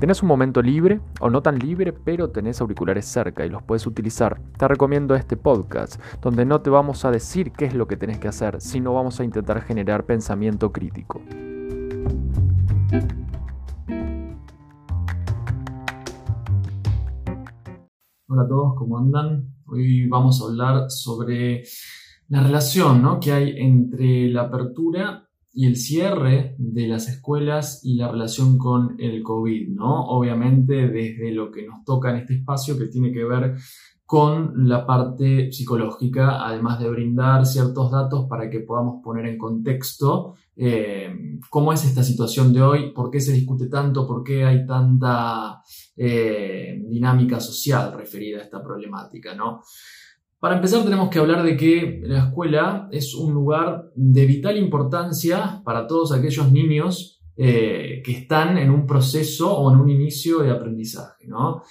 tenés un momento libre o no tan libre, pero tenés auriculares cerca y los puedes utilizar, te recomiendo este podcast, donde no te vamos a decir qué es lo que tenés que hacer, sino vamos a intentar generar pensamiento crítico. Hola a todos, ¿cómo andan? Hoy vamos a hablar sobre la relación que hay entre la apertura y el cierre de las escuelas y la relación con el COVID, ¿no? Obviamente desde lo que nos toca en este espacio que tiene que ver con la parte psicológica, además de brindar ciertos datos para que podamos poner en contexto eh, cómo es esta situación de hoy, por qué se discute tanto, por qué hay tanta eh, dinámica social referida a esta problemática, ¿no? Para empezar tenemos que hablar de que la escuela es un lugar de vital importancia para todos aquellos niños eh, que están en un proceso o en un inicio de aprendizaje, ¿no?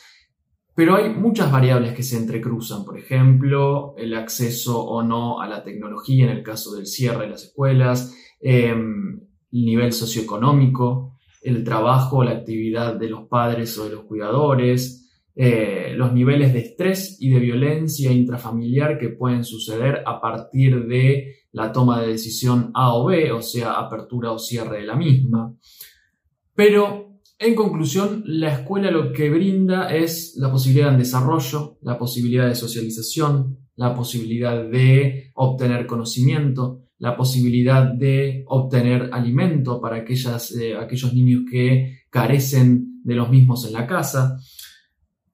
Pero hay muchas variables que se entrecruzan, por ejemplo, el acceso o no a la tecnología en el caso del cierre de las escuelas, em, el nivel socioeconómico, el trabajo, la actividad de los padres o de los cuidadores, eh, los niveles de estrés y de violencia intrafamiliar que pueden suceder a partir de la toma de decisión A o B, o sea, apertura o cierre de la misma. Pero, en conclusión, la escuela lo que brinda es la posibilidad de desarrollo, la posibilidad de socialización, la posibilidad de obtener conocimiento, la posibilidad de obtener alimento para eh, aquellos niños que carecen de los mismos en la casa,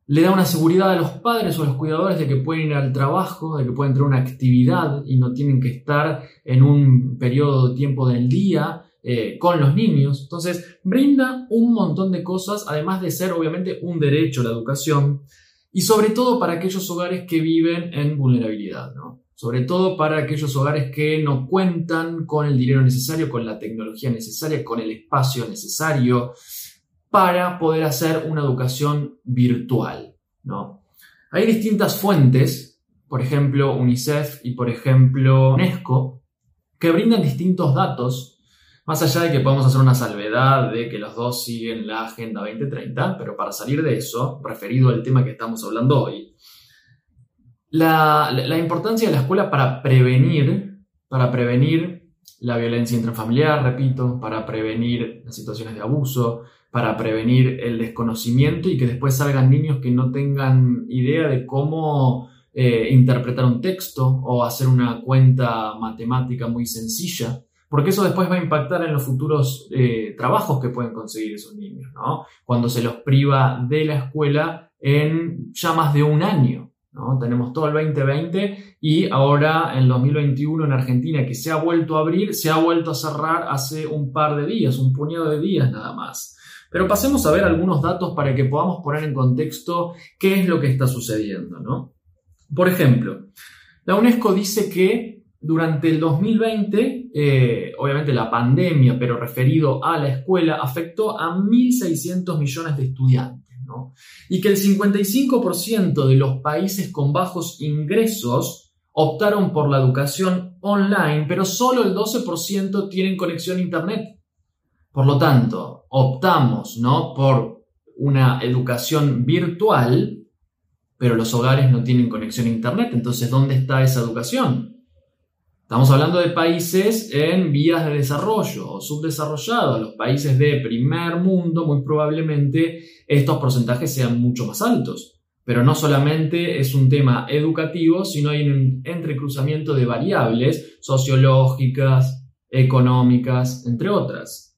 le da una seguridad a los padres o a los cuidadores de que pueden ir al trabajo, de que pueden tener una actividad y no tienen que estar en un periodo de tiempo del día eh, con los niños. Entonces, brinda un montón de cosas, además de ser obviamente un derecho a la educación y sobre todo para aquellos hogares que viven en vulnerabilidad, ¿no? Sobre todo para aquellos hogares que no cuentan con el dinero necesario, con la tecnología necesaria, con el espacio necesario, para poder hacer una educación virtual. ¿no? Hay distintas fuentes, por ejemplo UNICEF y por ejemplo UNESCO, que brindan distintos datos, más allá de que podemos hacer una salvedad de que los dos siguen la Agenda 2030, pero para salir de eso, referido al tema que estamos hablando hoy, la, la importancia de la escuela para prevenir, para prevenir la violencia intrafamiliar, repito, para prevenir las situaciones de abuso, para prevenir el desconocimiento y que después salgan niños que no tengan idea de cómo eh, interpretar un texto o hacer una cuenta matemática muy sencilla, porque eso después va a impactar en los futuros eh, trabajos que pueden conseguir esos niños, ¿no? Cuando se los priva de la escuela en ya más de un año. Tenemos todo el 2020 y ahora en 2021 en Argentina que se ha vuelto a abrir, se ha vuelto a cerrar hace un par de días, un puñado de días nada más. Pero pasemos a ver algunos datos para que podamos poner en contexto qué es lo que está sucediendo. ¿no? Por ejemplo, la UNESCO dice que durante el 2020, eh, obviamente la pandemia, pero referido a la escuela, afectó a 1.600 millones de estudiantes. ¿no? Y que el 55% de los países con bajos ingresos optaron por la educación online, pero solo el 12% tienen conexión a Internet. Por lo tanto, optamos ¿no? por una educación virtual, pero los hogares no tienen conexión a Internet. Entonces, ¿dónde está esa educación? Estamos hablando de países en vías de desarrollo o subdesarrollados. Los países de primer mundo, muy probablemente estos porcentajes sean mucho más altos. Pero no solamente es un tema educativo, sino hay un entrecruzamiento de variables sociológicas, económicas, entre otras.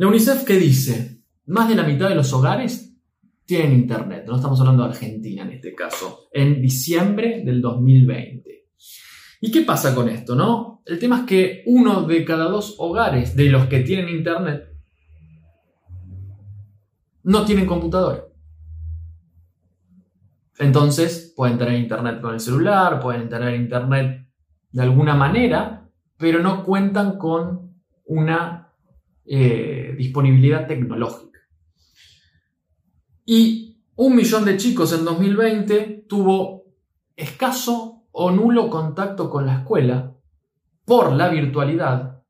La UNICEF, ¿qué dice? Más de la mitad de los hogares tienen internet. No estamos hablando de Argentina en este caso. En diciembre del 2020. ¿Y qué pasa con esto, no? El tema es que uno de cada dos hogares de los que tienen internet no tienen computadora. Entonces pueden tener internet con el celular, pueden tener internet de alguna manera, pero no cuentan con una eh, disponibilidad tecnológica. Y un millón de chicos en 2020 tuvo escaso o nulo contacto con la escuela por la virtualidad,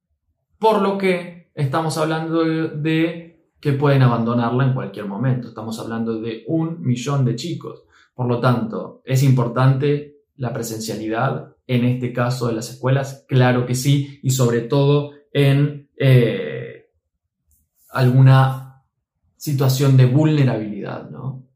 por lo que estamos hablando de, que pueden abandonarla en cualquier momento. Estamos hablando de un millón de chicos. Por lo tanto, ¿es importante la presencialidad en este caso de las escuelas? Claro que sí, y sobre todo en eh, alguna situación de vulnerabilidad, ¿no?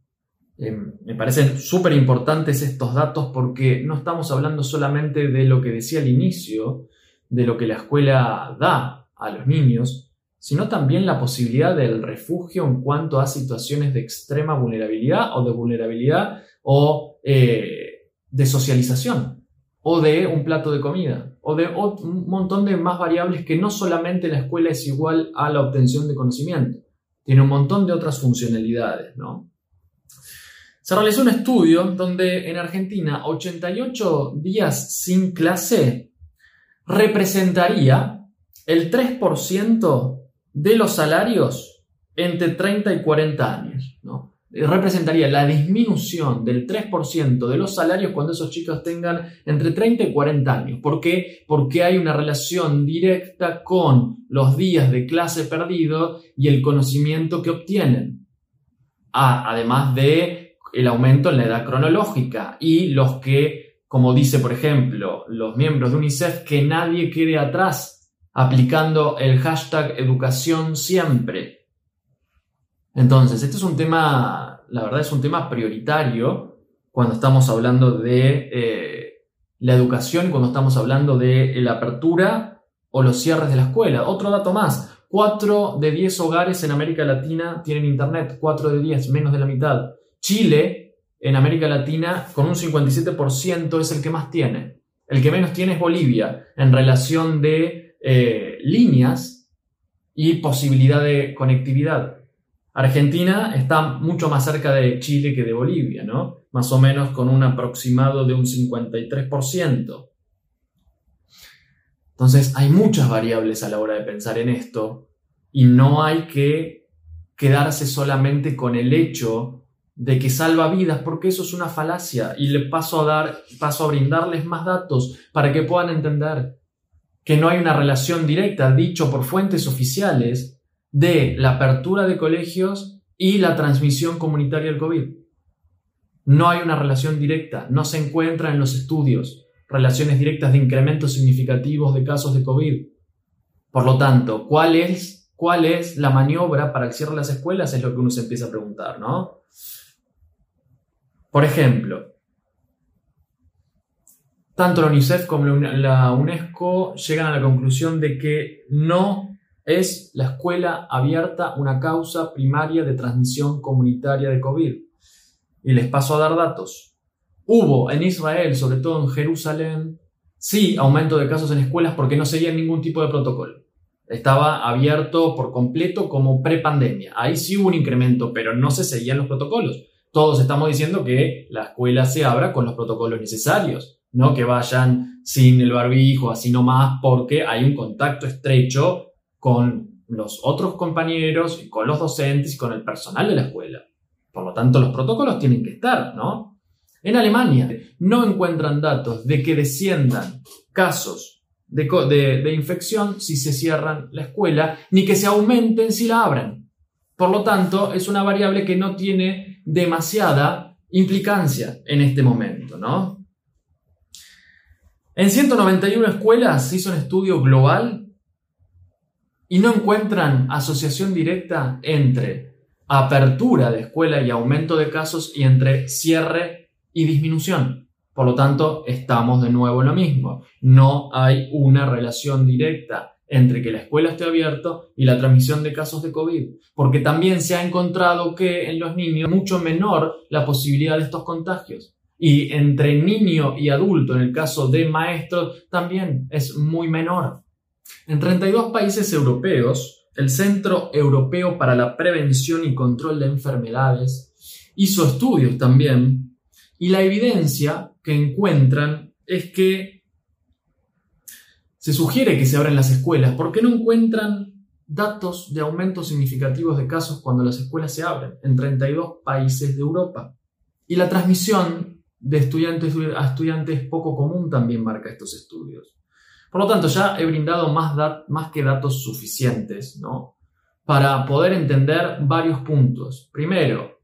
Em, me parecen súper importantes estos datos porque no estamos hablando solamente de lo que decía al inicio, de lo que la escuela da a los niños, sino también la posibilidad del refugio en cuanto a situaciones de extrema vulnerabilidad o de vulnerabilidad o eh, de socialización o de un plato de comida o de un montón de más variables que no solamente la escuela es igual a la obtención de conocimiento, tiene un montón de otras funcionalidades, ¿no? Se realizó un estudio donde en Argentina 88 días sin clase representaría el 3% de los salarios entre 30 y 40 años. ¿no? Representaría la disminución del 3% de los salarios cuando esos chicos tengan entre 30 y 40 años. ¿Por qué? Porque hay una relación directa con los días de clase perdido y el conocimiento que obtienen. Además de el aumento en la edad cronológica y los que, como dice por ejemplo los miembros de UNICEF, que nadie quede atrás aplicando el hashtag educación siempre. Entonces, este es un tema, la verdad es un tema prioritario cuando estamos hablando de eh, la educación, cuando estamos hablando de la apertura o los cierres de la escuela. Otro dato más, 4 de 10 hogares en América Latina tienen internet, 4 de 10, menos de la mitad. Chile, en América Latina, con un 57% es el que más tiene. El que menos tiene es Bolivia, en relación de eh, líneas y posibilidad de conectividad. Argentina está mucho más cerca de Chile que de Bolivia, ¿no? Más o menos con un aproximado de un 53%. Entonces, hay muchas variables a la hora de pensar en esto y no hay que quedarse solamente con el hecho de que salva vidas, porque eso es una falacia y le paso a dar, paso a brindarles más datos para que puedan entender que no hay una relación directa, dicho por fuentes oficiales, de la apertura de colegios y la transmisión comunitaria del COVID. No hay una relación directa, no se encuentra en los estudios relaciones directas de incrementos significativos de casos de COVID. Por lo tanto, ¿cuál es, cuál es la maniobra para que cierre las escuelas? Es lo que uno se empieza a preguntar, ¿no? Por ejemplo, tanto la UNICEF como la UNESCO llegan a la conclusión de que no es la escuela abierta una causa primaria de transmisión comunitaria de COVID. Y les paso a dar datos. Hubo en Israel, sobre todo en Jerusalén, sí aumento de casos en escuelas porque no seguían ningún tipo de protocolo. Estaba abierto por completo como prepandemia. Ahí sí hubo un incremento, pero no se seguían los protocolos todos estamos diciendo que la escuela se abra con los protocolos necesarios, no que vayan sin el barbijo, así nomás, porque hay un contacto estrecho con los otros compañeros, y con los docentes y con el personal de la escuela. Por lo tanto, los protocolos tienen que estar, ¿no? En Alemania no encuentran datos de que desciendan casos de, infección si se cierran la escuela, ni que se aumenten si la abren. Por lo tanto, es una variable que no tiene demasiada implicancia en este momento, ¿no? En 191 escuelas se hizo un estudio global y no encuentran asociación directa entre apertura de escuela y aumento de casos y entre cierre y disminución. Por lo tanto, estamos de nuevo en lo mismo. No hay una relación directa entre que la escuela esté abierta y la transmisión de casos de COVID, porque también se ha encontrado que en los niños es mucho menor la posibilidad de estos contagios. Y entre niño y adulto, en el caso de maestros, también es muy menor. En 32 países europeos, el Centro Europeo para la Prevención y Control de Enfermedades hizo estudios también y la evidencia que encuentran es que se sugiere que se abran las escuelas porque no encuentran datos de aumentos significativos de casos cuando las escuelas se abren en 32 países de Europa. Y la transmisión de estudiantes a estudiantes poco común también marca estos estudios. Por lo tanto, ya he brindado más, que datos suficientes, para poder entender varios puntos. Primero,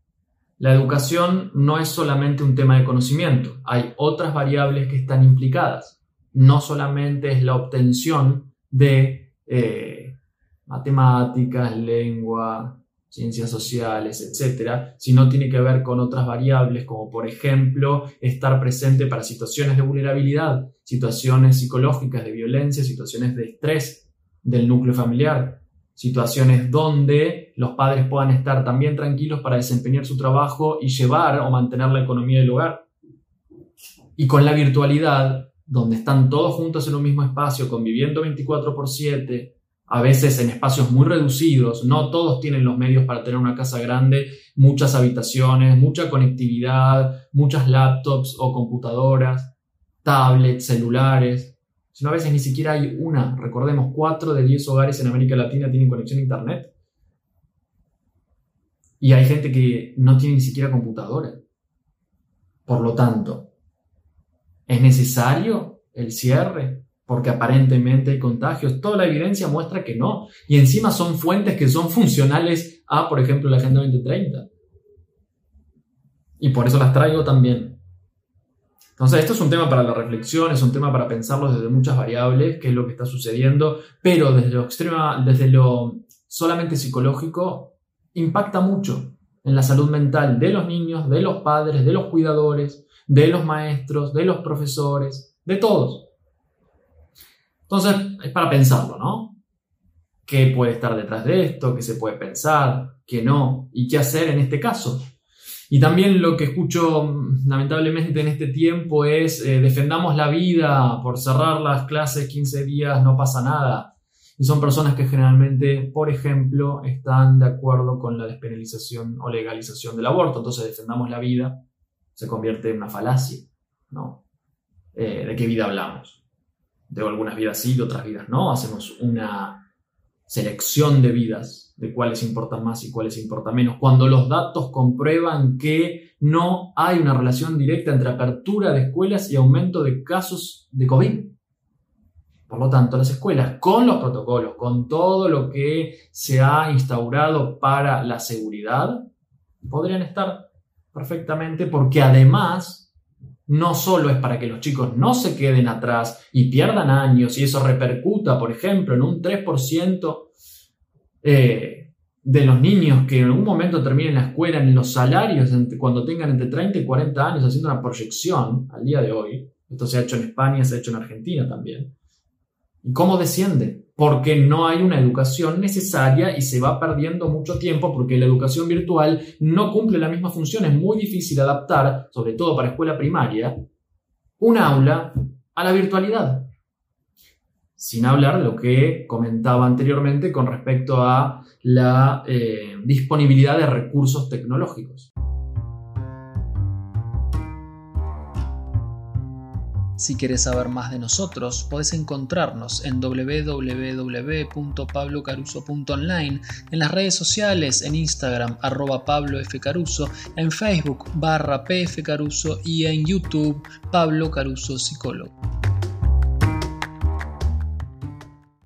la educación no es solamente un tema de conocimiento, hay otras variables que están implicadas. No solamente es la obtención de eh, matemáticas, lengua, ciencias sociales, etcétera, sino tiene que ver con otras variables, como por ejemplo estar presente para situaciones de vulnerabilidad, situaciones psicológicas de violencia, situaciones de estrés del núcleo familiar, situaciones donde los padres puedan estar también tranquilos para desempeñar su trabajo y llevar o mantener la economía del hogar. Y con la virtualidad, donde están todos juntos en un mismo espacio, conviviendo 24 por 7, a veces en espacios muy reducidos, no todos tienen los medios para tener una casa grande, muchas habitaciones, mucha conectividad, muchas laptops o computadoras, tablets, celulares, sino a veces ni siquiera hay una. Recordemos, 4 de 10 hogares en América Latina tienen conexión a Internet. Y hay gente que no tiene ni siquiera computadora. Por lo tanto, ¿es necesario el cierre? Porque aparentemente hay contagios. Toda la evidencia muestra que no. Y encima son fuentes que son funcionales a, por ejemplo, la Agenda 2030. Y por eso las traigo también. Entonces, esto es un tema para la reflexión, es un tema para pensarlo desde muchas variables, qué es lo que está sucediendo, pero desde lo extrema, desde lo solamente psicológico, impacta mucho en la salud mental de los niños, de los padres, de los cuidadores, de los maestros, de los profesores, de todos. Entonces, es para pensarlo, ¿no? ¿Qué puede estar detrás de esto? ¿Qué se puede pensar? ¿Qué no? ¿Y qué hacer en este caso? Y también lo que escucho lamentablemente en este tiempo es eh, defendamos la vida, por cerrar las clases 15 días no pasa nada. Y son personas que generalmente, por ejemplo, están de acuerdo con la despenalización o legalización del aborto. Entonces defendamos la vida se convierte en una falacia, ¿no? Eh, ¿De qué vida hablamos? De algunas vidas sí, de otras vidas no. Hacemos una selección de vidas, de cuáles importan más y cuáles importan menos. Cuando los datos comprueban que no hay una relación directa entre apertura de escuelas y aumento de casos de COVID. Por lo tanto, las escuelas, con los protocolos, con todo lo que se ha instaurado para la seguridad, podrían estar perfectamente porque además no solo es para que los chicos no se queden atrás y pierdan años y eso repercuta, por ejemplo, en un 3% eh, de los niños que en algún momento terminen la escuela en los salarios cuando tengan entre 30 y 40 años haciendo una proyección al día de hoy. Esto se ha hecho en España, se ha hecho en Argentina también. ¿Y cómo desciende? Porque no hay una educación necesaria y se va perdiendo mucho tiempo porque la educación virtual no cumple la misma función. Es muy difícil adaptar, sobre todo para escuela primaria, un aula a la virtualidad. Sin hablar de lo que comentaba anteriormente con respecto a la eh, disponibilidad de recursos tecnológicos. Si quieres saber más de nosotros, puedes encontrarnos en www.pablocaruso.online, en las redes sociales, en Instagram, arroba Pablo en Facebook, barra PF Caruso y en YouTube, Pablo Caruso Psicólogo.